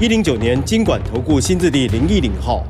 一零九年金管投顾新字第零一零号。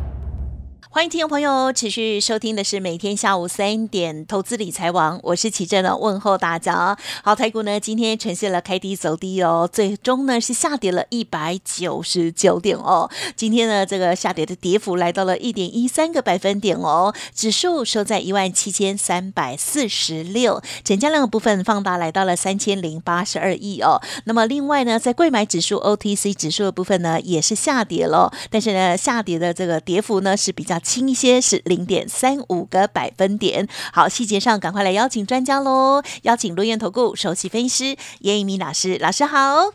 欢迎听众朋友持续收听的是每天下午三点投资理财网，我是齐正的问候大家。好，台股呢今天呈现了开低走低哦，最终呢是下跌了一百九十九点哦。今天呢这个下跌的跌幅来到了一点一三个百分点哦，指数收在一万七千三百四十六，成交量的部分放大来到了三千零八十二亿哦。那么另外呢，在贵买指数 OTC 指数的部分呢也是下跌了，但是呢下跌的这个跌幅呢是比较。轻一些是零点三五个百分点。好，细节上赶快来邀请专家喽！邀请罗源投顾首席分析师叶一鸣老师，老师好。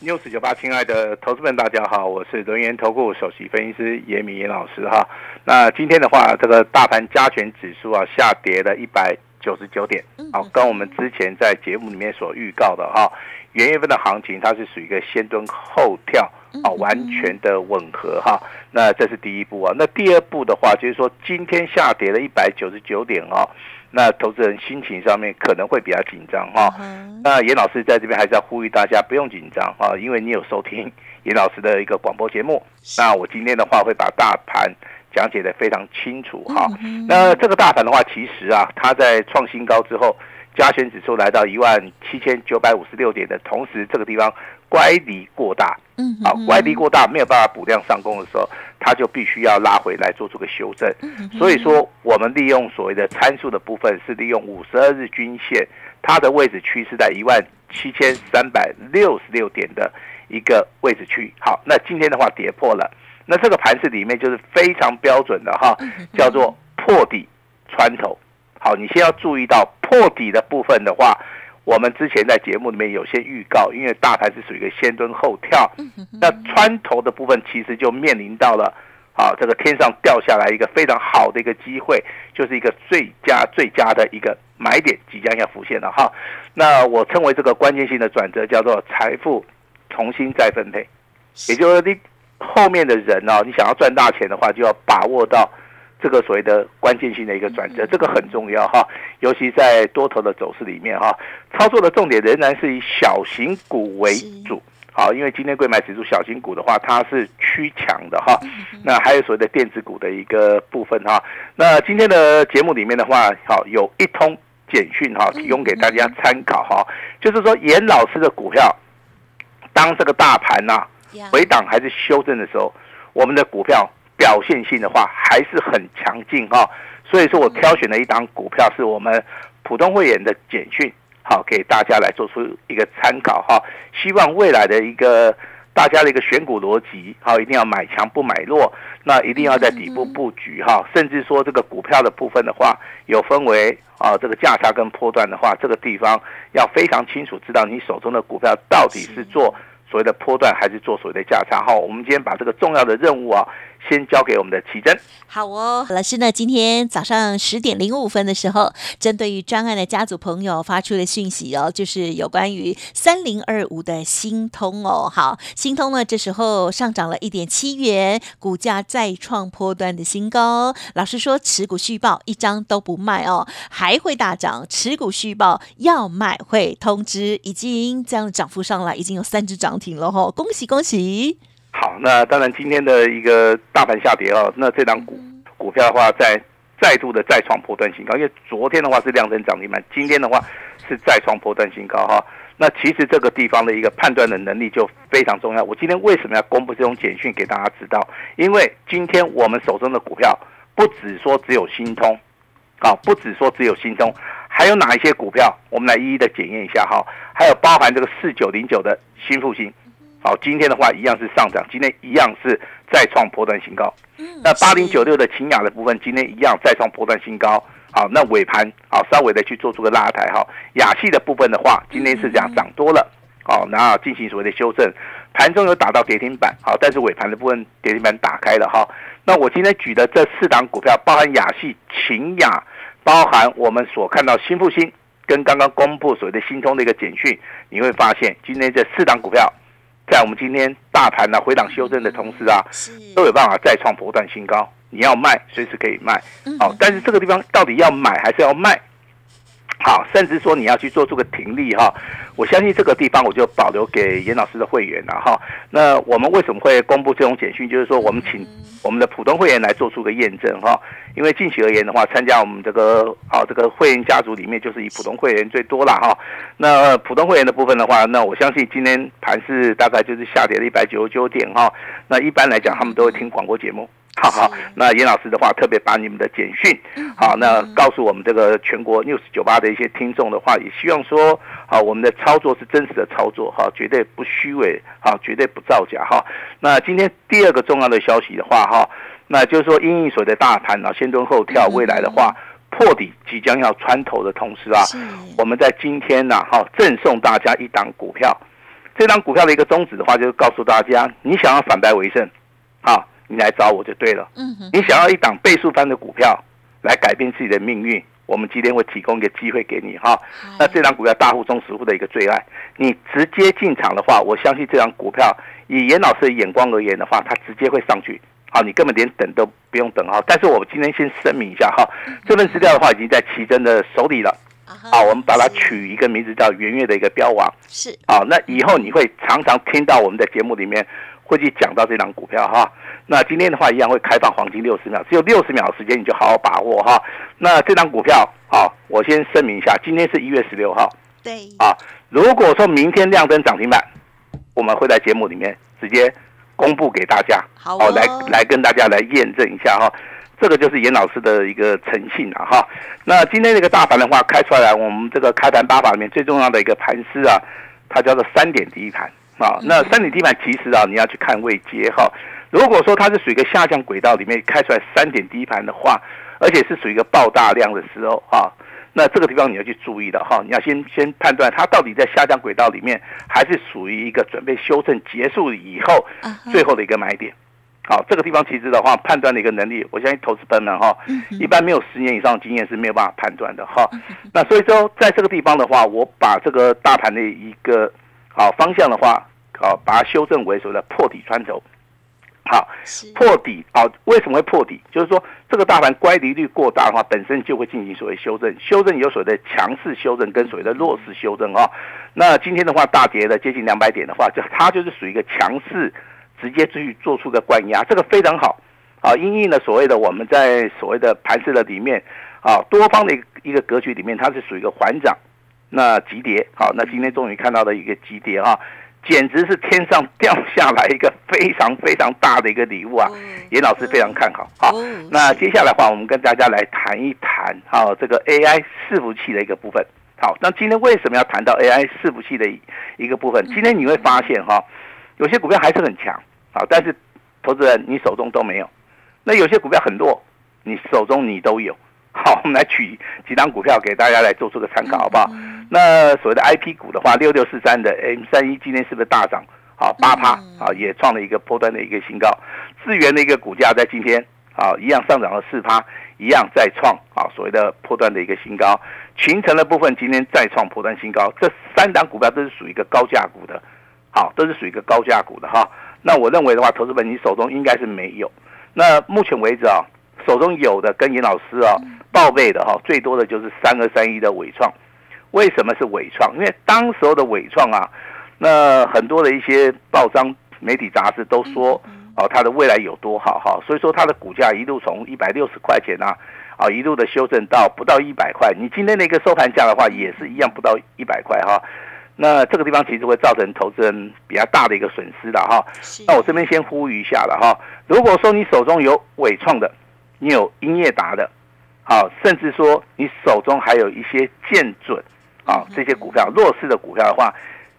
news 九八，亲爱的投资们，大家好，我是轮源投顾首席分析师严明老师哈。那今天的话，这个大盘加权指数啊下跌了一百九十九点，好，跟我们之前在节目里面所预告的哈，元月份的行情它是属于一个先蹲后跳。啊，完全的吻合哈，那这是第一步啊。那第二步的话，就是说今天下跌了一百九十九点哦，那投资人心情上面可能会比较紧张哈。那严老师在这边还是要呼吁大家不用紧张啊，因为你有收听严老师的一个广播节目。那我今天的话会把大盘讲解的非常清楚哈。那这个大盘的话，其实啊，它在创新高之后，加权指数来到一万七千九百五十六点的同时，这个地方。乖离过大，嗯，好，乖离过大没有办法补量上攻的时候，它就必须要拉回来做出个修正。所以说，我们利用所谓的参数的部分，是利用五十二日均线，它的位置区是在一万七千三百六十六点的一个位置区。好，那今天的话跌破了，那这个盘市里面就是非常标准的哈，叫做破底穿头。好，你先要注意到破底的部分的话。我们之前在节目里面有些预告，因为大盘是属于一个先蹲后跳，那穿头的部分其实就面临到了，啊，这个天上掉下来一个非常好的一个机会，就是一个最佳最佳的一个买点即将要浮现了哈。那我称为这个关键性的转折叫做财富重新再分配，也就是你后面的人哦，你想要赚大钱的话，就要把握到。这个所谓的关键性的一个转折，这个很重要哈，尤其在多头的走势里面哈，操作的重点仍然是以小型股为主，好，因为今天贵买指数小型股的话，它是趋强的哈，那还有所谓的电子股的一个部分哈，那今天的节目里面的话，好，有一通简讯哈，提供给大家参考哈，就是说严老师的股票，当这个大盘呐回档还是修正的时候，我们的股票。表现性的话还是很强劲哈，所以说我挑选了一档股票是我们普通会员的简讯，好给大家来做出一个参考哈。希望未来的一个大家的一个选股逻辑，好一定要买强不买弱，那一定要在底部布局哈。甚至说这个股票的部分的话，有分为啊这个价差跟波段的话，这个地方要非常清楚知道你手中的股票到底是做所谓的波段还是做所谓的价差好。我们今天把这个重要的任务啊。先交给我们的奇珍。好哦，老师呢？今天早上十点零五分的时候，针对于专案的家族朋友发出的讯息哦，就是有关于三零二五的新通哦。好，新通呢，这时候上涨了一点七元，股价再创波段的新高。老师说，持股续报一张都不卖哦，还会大涨。持股续报要卖会通知，已经这样涨幅上来，已经有三只涨停了哈，恭喜恭喜！好，那当然今天的一个大盘下跌哦，那这张股股票的话，在再度的再创破断新高，因为昨天的话是量增涨停板，今天的话是再创破断新高哈。那其实这个地方的一个判断的能力就非常重要。我今天为什么要公布这种简讯给大家知道？因为今天我们手中的股票不只说只有新通，啊，不只说只有新通，还有哪一些股票？我们来一一的检验一下哈。还有包含这个四九零九的新复兴。好，今天的话一样是上涨，今天一样是再创波段新高。嗯那八零九六的秦雅的部分，今天一样再创波段新高。好，那尾盘好稍微的去做出个拉抬哈。雅系的部分的话，今天是这样涨多了。好，然后进行所谓的修正。盘中有打到跌停板，好，但是尾盘的部分跌停板打开了哈。那我今天举的这四档股票，包含雅系、秦雅，包含我们所看到新复兴跟刚刚公布所谓的新通的一个简讯，你会发现今天这四档股票，在我们今天大盘呢回档修正的同时啊，都有办法再创波段新高。你要卖，随时可以卖，好，但是这个地方到底要买还是要卖？好，甚至说你要去做出个停利哈，我相信这个地方我就保留给严老师的会员了哈。那我们为什么会公布这种简讯？就是说我们请我们的普通会员来做出个验证哈。因为近期而言的话，参加我们这个啊这个会员家族里面，就是以普通会员最多了哈。那普通会员的部分的话，那我相信今天盘是大概就是下跌了一百九十九点哈。那一般来讲，他们都会听广播节目。好好，那严老师的话特别把你们的简讯，好，那告诉我们这个全国 news 九八的一些听众的话，也希望说，好，我们的操作是真实的操作，哈，绝对不虚伪，哈，绝对不造假，哈。那今天第二个重要的消息的话，哈，那就是说，因应所的大盘啊，先蹲后跳，未来的话破底即将要穿头的同时啊，我们在今天呢，哈，赠送大家一档股票，这档股票的一个宗旨的话，就是告诉大家，你想要反败为胜，好。你来找我就对了。嗯，你想要一档倍数翻的股票来改变自己的命运，我们今天会提供一个机会给你哈。那这档股票大户中实户的一个最爱，你直接进场的话，我相信这档股票以严老师的眼光而言的话，它直接会上去。好，你根本连等都不用等哈。但是我今天先声明一下哈，这份资料的话已经在奇珍的手里了。好，我们把它取一个名字叫圆月的一个标王。是。啊，那以后你会常常听到我们的节目里面会去讲到这档股票哈。那今天的话一样会开放黄金六十秒，只有六十秒的时间，你就好好把握哈。那这张股票，好，我先声明一下，今天是一月十六号，对，啊，如果说明天亮灯涨停板，我们会在节目里面直接公布给大家，好，来来跟大家来验证一下哈。这个就是严老师的一个诚信啊哈。那今天这个大盘的话开出来，我们这个开盘八法里面最重要的一个盘势啊，它叫做三点第一盘啊。那三点第一盘其实啊，你要去看位阶哈。如果说它是属于一个下降轨道里面开出来三点低盘的话，而且是属于一个爆大量的时候哈，那这个地方你要去注意的哈，你要先先判断它到底在下降轨道里面，还是属于一个准备修正结束以后最后的一个买点。好，这个地方其实的话，判断的一个能力，我相信投资朋友们哈，一般没有十年以上经验是没有办法判断的哈。那所以说，在这个地方的话，我把这个大盘的一个好方向的话，好把它修正为所谓的破底穿头。好，破底啊？为什么会破底？就是说，这个大盘乖离率过大的话，本身就会进行所谓修正。修正有所谓的强势修正跟所谓的弱势修正啊。那今天的话，大跌了接近两百点的话，就它就是属于一个强势，直接去做出个灌压，这个非常好啊。因应了所谓的我们在所谓的盘势的里面啊，多方的一个一个格局里面，它是属于一个缓涨，那急跌。好，那今天终于看到了一个急跌啊。简直是天上掉下来一个非常非常大的一个礼物啊！严老师非常看好。好，那接下来的话，我们跟大家来谈一谈啊这个 AI 伺服器的一个部分。好，那今天为什么要谈到 AI 伺服器的一个部分？今天你会发现哈，有些股票还是很强，好，但是投资人你手中都没有。那有些股票很弱，你手中你都有。好，我们来取几张股票给大家来做出个参考，好不好？那所谓的 I P 股的话，六六四三的 M 三一今天是不是大涨？好，八趴啊，也创了一个波段的一个新高。智源的一个股价在今天啊，一样上涨了四趴，一样再创啊所谓的波段的一个新高。群成的部分今天再创波段新高，这三档股票都是属于一个高价股的，好，都是属于一个高价股的哈。那我认为的话，投资本你手中应该是没有。那目前为止啊。手中有的跟严老师啊报备的哈，最多的就是三二三一的伟创。为什么是伟创？因为当时候的伟创啊，那很多的一些报章、媒体、杂志都说哦，它的未来有多好哈，所以说它的股价一路从一百六十块钱啊，啊一路的修正到不到一百块。你今天的一个收盘价的话，也是一样不到一百块哈。那这个地方其实会造成投资人比较大的一个损失的哈。那我这边先呼吁一下了哈，如果说你手中有伟创的。你有英业达的，好，甚至说你手中还有一些建准啊，这些股票弱势的股票的话，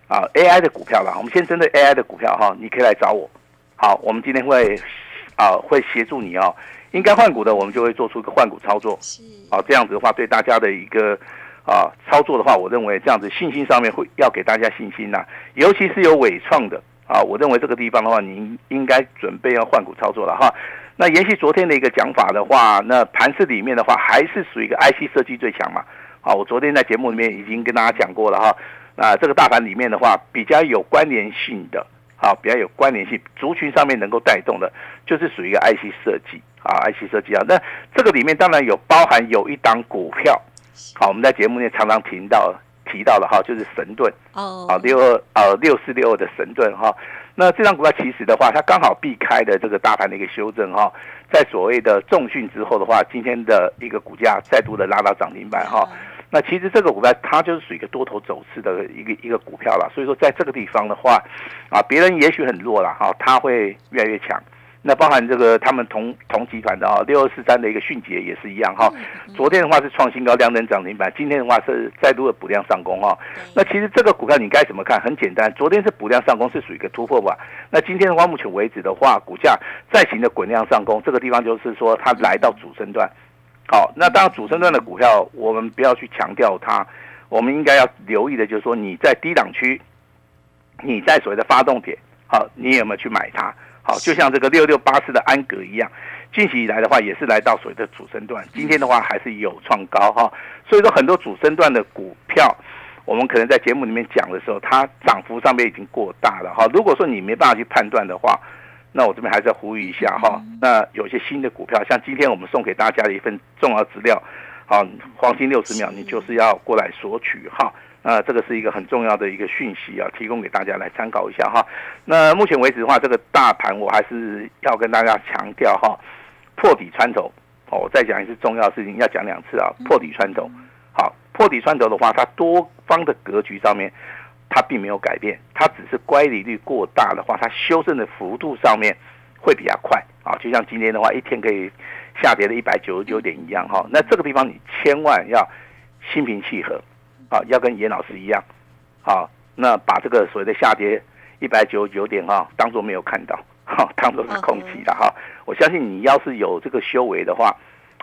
啊，AI 的股票了，我们先针对 AI 的股票哈，你可以来找我。好，我们今天会啊会协助你哦，应该换股的，我们就会做出一个换股操作。是，好，这样子的话对大家的一个啊操作的话，我认为这样子信心上面会要给大家信心呐，尤其是有伟创的。啊，我认为这个地方的话，您应该准备要换股操作了哈。那延续昨天的一个讲法的话，那盘市里面的话，还是属于一个 IC 设计最强嘛。啊，我昨天在节目里面已经跟大家讲过了哈。那这个大盘里面的话，比较有关联性的，好，比较有关联性，族群上面能够带动的，就是属于一个 IC 设计啊，IC 设计啊。那这个里面当然有包含有一档股票，好，我们在节目里面常常提到。提到的哈，就是神盾。哦，啊六二呃六四六二的神盾哈，那这张股票其实的话，它刚好避开的这个大盘的一个修正哈，在所谓的重训之后的话，今天的一个股价再度的拉到涨停板哈，那其实这个股票它就是属于一个多头走势的一个一个股票了，所以说在这个地方的话，啊别人也许很弱了哈，它会越来越强。那包含这个他们同同集团的啊，六二四三的一个迅捷也是一样哈。昨天的话是创新高，量能涨停板；今天的话是再度的补量上攻哈。那其实这个股票你该怎么看？很简单，昨天是补量上攻，是属于一个突破吧。那今天的话，目前为止的话，股价再行的滚量上攻，这个地方就是说它来到主升段。好，那当然主升段的股票，我们不要去强调它，我们应该要留意的就是说你在低档区，你在所谓的发动点，好，你有没有去买它？好，就像这个六六八四的安格一样，近期以来的话也是来到所谓的主升段，今天的话还是有创高哈。所以说很多主升段的股票，我们可能在节目里面讲的时候，它涨幅上面已经过大了哈。如果说你没办法去判断的话，那我这边还是要呼吁一下哈。那有些新的股票，像今天我们送给大家的一份重要资料，好，黄金六十秒，你就是要过来索取哈。那这个是一个很重要的一个讯息啊，提供给大家来参考一下哈。那目前为止的话，这个大盘我还是要跟大家强调哈，破底穿头哦。我再讲一次重要事情，要讲两次啊，破底穿头。好，破底穿头的话，它多方的格局上面它并没有改变，它只是乖离率过大的话，它修正的幅度上面会比较快啊。就像今天的话，一天可以下跌了一百九十九点一样哈。那这个地方你千万要心平气和。啊，要跟严老师一样，好，那把这个所谓的下跌一百九十九点哈，当做没有看到，哈，当做是空气的哈。我相信你要是有这个修为的话，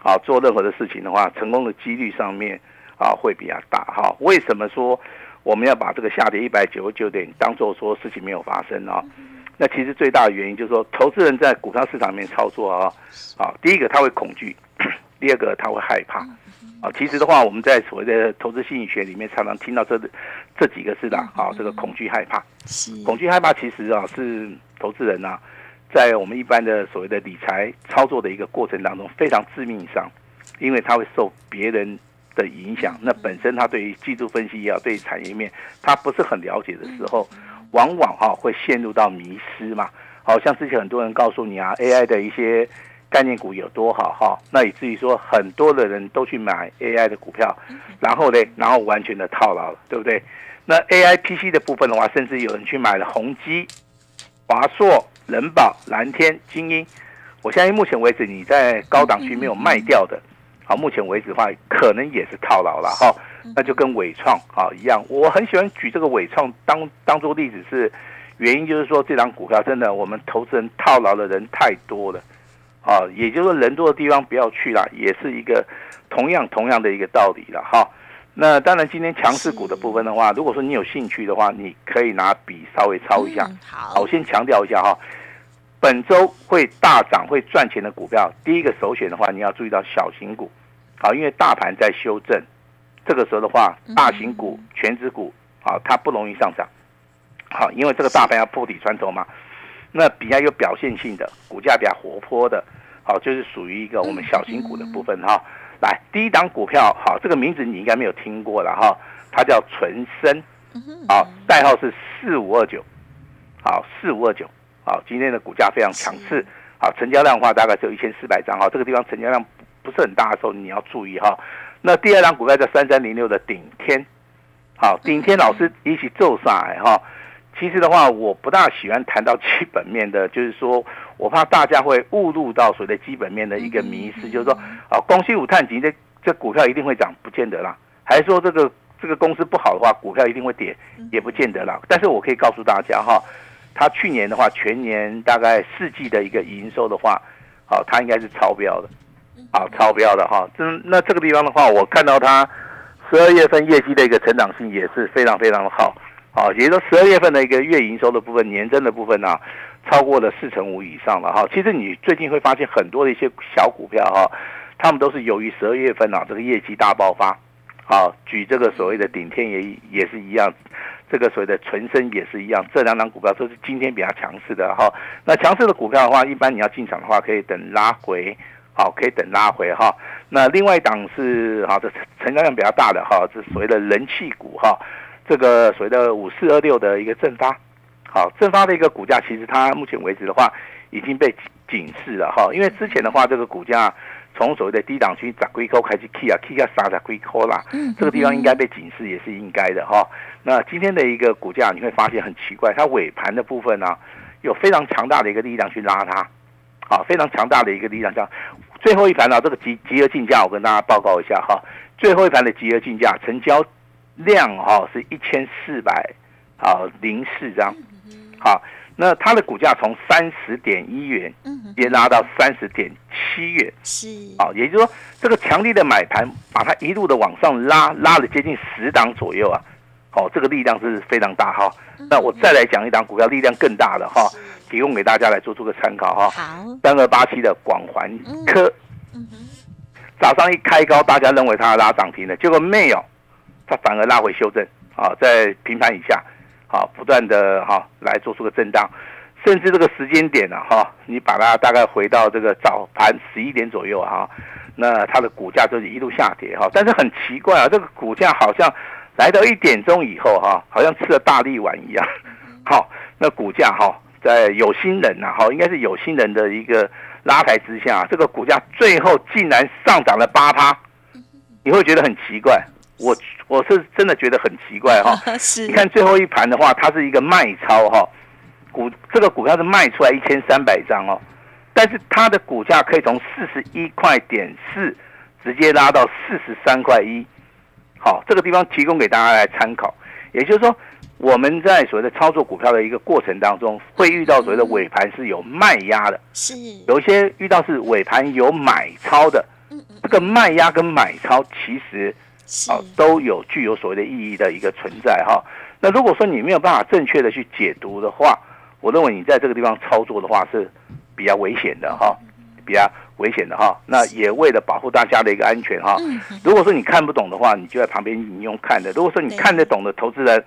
啊，做任何的事情的话，成功的几率上面啊会比较大哈。为什么说我们要把这个下跌一百九十九点当做说事情没有发生呢？那其实最大的原因就是说，投资人在股票市场里面操作啊，啊，第一个他会恐惧，第二个他会害怕。啊，其实的话，我们在所谓的投资心理学里面常常听到这这几个字的啊，这个恐惧害怕，恐惧害怕其实啊是投资人啊，在我们一般的所谓的理财操作的一个过程当中非常致命伤，因为他会受别人的影响，那本身他对于技术分析也好，对于产业面他不是很了解的时候，往往哈会陷入到迷失嘛。好像之前很多人告诉你啊，AI 的一些。概念股有多好哈？那以至于说很多的人都去买 AI 的股票，然后呢，然后完全的套牢了，对不对？那 AI PC 的部分的话，甚至有人去买了宏基、华硕、人保、蓝天、精英。我相信目前为止你在高档区没有卖掉的，好，目前为止的话，可能也是套牢了哈。那就跟伟创啊一样，我很喜欢举这个伟创当当做例子，是原因就是说这张股票真的我们投资人套牢的人太多了。啊，也就是说人多的地方不要去了，也是一个同样同样的一个道理了哈。那当然，今天强势股的部分的话，如果说你有兴趣的话，你可以拿笔稍微抄一下。好，我先强调一下哈，本周会大涨会赚钱的股票，第一个首选的话，你要注意到小型股，好，因为大盘在修正，这个时候的话，大型股、全指股，好，它不容易上涨，好，因为这个大盘要破底穿头嘛。那比较有表现性的股价比较活泼的，好，就是属于一个我们小型股的部分哈。来，第一档股票，好，这个名字你应该没有听过了哈，它叫纯生，好，代号是四五二九，好，四五二九，好，今天的股价非常强势，好，成交量的话大概只有一千四百张哈，这个地方成交量不是很大的时候你要注意哈。那第二档股票叫三三零六的顶天，好，顶天老师一起做啥哈？其实的话，我不大喜欢谈到基本面的，就是说我怕大家会误入到所谓的基本面的一个迷失，就是说啊，光西五碳级这这股票一定会涨，不见得啦；还是说这个这个公司不好的话，股票一定会跌，也不见得啦。但是我可以告诉大家哈，它去年的话，全年大概四季的一个营收的话，好，它应该是超标的，好，超标的哈。这那这个地方的话，我看到它十二月份业绩的一个成长性也是非常非常的好。好，也就是说十二月份的一个月营收的部分，年增的部分呢，超过了四成五以上了哈。其实你最近会发现很多的一些小股票哈，他们都是由于十二月份啊这个业绩大爆发，好，举这个所谓的顶天也也是一样，这个所谓的纯生也是一样，这两档股票都是今天比较强势的哈。那强势的股票的话，一般你要进场的话，可以等拉回。好，可以等拉回哈。那另外一档是哈，这成交量比较大的哈，这所谓的人气股哈，这个所谓的五四二六的一个正发，好，正发的一个股价，其实它目前为止的话已经被警示了哈，因为之前的话，这个股价从所谓的低档区砸龟扣开始 K 啊 K 啊杀在龟壳啦，这个地方应该被警示也是应该的哈。那今天的一个股价你会发现很奇怪，它尾盘的部分呢，有非常强大的一个力量去拉它，好，非常强大的一个力量叫。最后一盘呢，这个集集合竞价，我跟大家报告一下哈。最后一盘的集合竞价成交量哈是一千四百啊零四张，好，那它的股价从三十点一元，也拉到三十点七元，是。啊，也就是说这个强力的买盘把它一路的往上拉，拉了接近十档左右啊，好，这个力量是非常大哈。那我再来讲一档股票，力量更大的哈。提供给大家来做出个参考哈。好，三二八七的广环科，早上一开高，大家认为它要拉涨停的，结果没有，它反而拉回修正啊，在平盘以下，好，不断的哈来做出个震荡，甚至这个时间点呢哈，你把它大概回到这个早盘十一点左右哈，那它的股价就是一路下跌哈，但是很奇怪啊，这个股价好像来到一点钟以后哈，好像吃了大力丸一样，好，那股价哈。在有心人呐，哈，应该是有心人的一个拉抬之下，这个股价最后竟然上涨了八趴，你会觉得很奇怪。我我是真的觉得很奇怪哈。是。你看最后一盘的话，它是一个卖超哈，股这个股票是卖出来一千三百张哦，但是它的股价可以从四十一块点四直接拉到四十三块一，好，这个地方提供给大家来参考，也就是说。我们在所谓的操作股票的一个过程当中，会遇到所谓的尾盘是有卖压的，是有一些遇到是尾盘有买超的，这个卖压跟买超其实啊都有具有所谓的意义的一个存在哈。那如果说你没有办法正确的去解读的话，我认为你在这个地方操作的话是比较危险的哈，比较危险的哈。那也为了保护大家的一个安全哈，如果说你看不懂的话，你就在旁边引用看的；如果说你看得懂的投资人。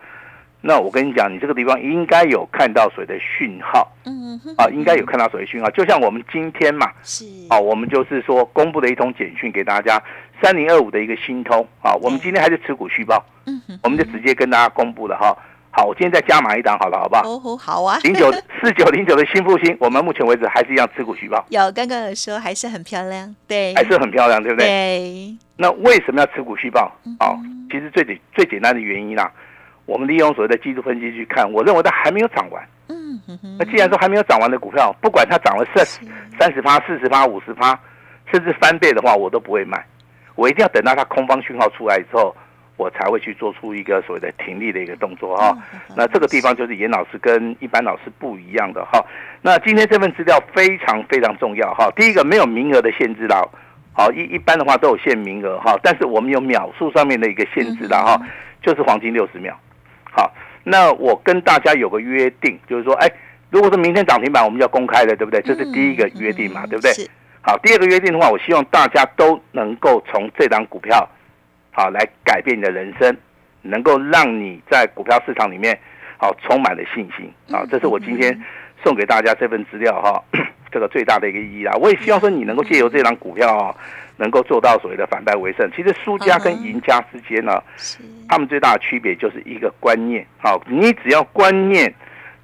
那我跟你讲，你这个地方应该有看到水的讯号，嗯啊，应该有看到水的讯号。就像我们今天嘛，是啊，我们就是说公布了一通简讯给大家，三零二五的一个新通啊，我们今天还是持股续报，嗯哼，我们就直接跟大家公布了哈。好，我今天再加码一档，好了，好不好？哦，好啊。零九四九零九的新复兴，我们目前为止还是一样持股续报。有刚刚有说还是很漂亮，对，还是很漂亮，对不对？对。那为什么要持股续报？哦，其实最简最简单的原因啦。我们利用所谓的技术分析去看，我认为它还没有涨完。嗯，那既然说还没有涨完的股票，不管它涨了三三十趴、四十趴、五十趴，甚至翻倍的话，我都不会卖。我一定要等到它空方讯号出来之后，我才会去做出一个所谓的停利的一个动作哈。那这个地方就是严老师跟一般老师不一样的哈。那今天这份资料非常非常重要哈。第一个没有名额的限制啦，好一一般的话都有限名额哈，但是我们有秒数上面的一个限制的哈，就是黄金六十秒。好，那我跟大家有个约定，就是说，哎，如果说明天涨停板，我们要公开的，对不对？这是第一个约定嘛，对不对？好，第二个约定的话，我希望大家都能够从这张股票，好来改变你的人生，能够让你在股票市场里面，好充满了信心。啊，这是我今天送给大家这份资料哈，这个最大的一个意义啦。我也希望说你能够借由这张股票。能够做到所谓的反败为胜，其实输家跟赢家之间呢，他们最大的区别就是一个观念。好，你只要观念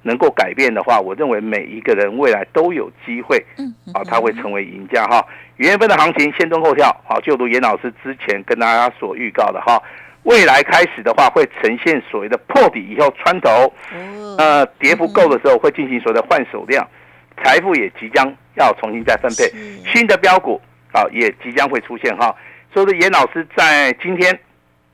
能够改变的话，我认为每一个人未来都有机会，嗯，啊，他会成为赢家哈。元份的行情先蹲后跳，好，就如严老师之前跟大家所预告的哈，未来开始的话会呈现所谓的破底以后穿头，呃，跌不够的时候会进行所谓的换手量，财富也即将要重新再分配，新的标股。啊，也即将会出现哈。所以说，严老师在今天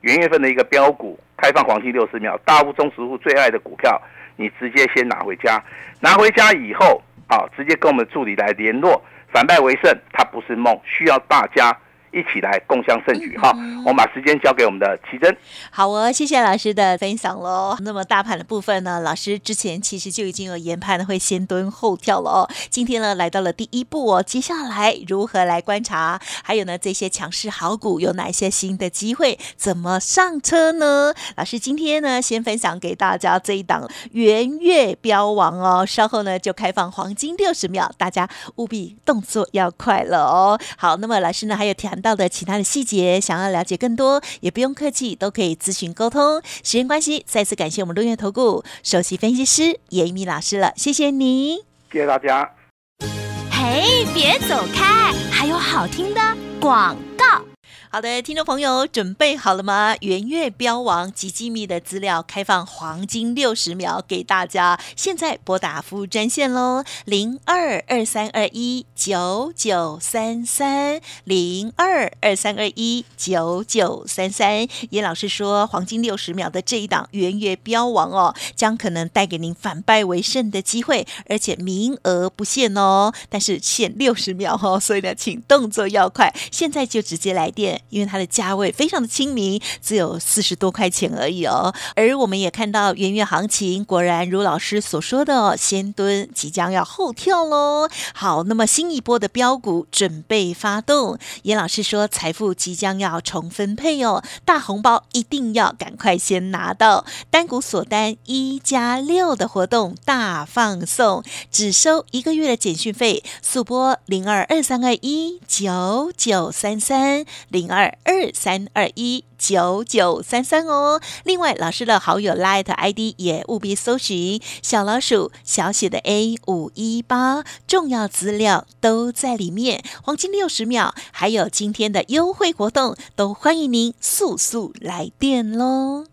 元月份的一个标股开放黄金六十秒，大户中实户最爱的股票，你直接先拿回家。拿回家以后，啊，直接跟我们助理来联络，反败为胜，它不是梦，需要大家一起来共襄盛举哈。我们把时间交给我们的奇珍。好哦，谢谢老师的分享喽。那么大盘的部分呢，老师之前其实就已经有研判会先蹲后跳了哦。今天呢来到了第一步哦，接下来如何来观察？还有呢这些强势好股有哪些新的机会？怎么上车呢？老师今天呢先分享给大家这一档圆月标王哦，稍后呢就开放黄金六十秒，大家务必动作要快了哦。好，那么老师呢还有谈到的其他的细节，想要了解更多也不用客气，都可以咨询沟通。时间关系，再次感谢我们六月投顾首席分析师严米老师了，谢谢你，谢谢大家。嘿，别走开，还有好听的广告。好的，听众朋友，准备好了吗？圆月标王及机密的资料开放黄金六十秒给大家，现在拨打服务专线喽，零二二三二一九九三三零二二三二一九九三三。严老师说，黄金六十秒的这一档圆月标王哦，将可能带给您反败为胜的机会，而且名额不限哦，但是限六十秒哦，所以呢，请动作要快，现在就直接来电。因为它的价位非常的亲民，只有四十多块钱而已哦。而我们也看到元月行情，果然如老师所说的，先蹲即将要后跳喽。好，那么新一波的标股准备发动，严老师说财富即将要重分配哦，大红包一定要赶快先拿到。单股锁单一加六的活动大放送，只收一个月的简讯费，速拨零二二三二一九九三三零。二二三二一九九三三哦。另外，老师的好友 Light ID 也务必搜寻小老鼠小写的 A 五一八，重要资料都在里面。黄金六十秒，还有今天的优惠活动，都欢迎您速速来电喽。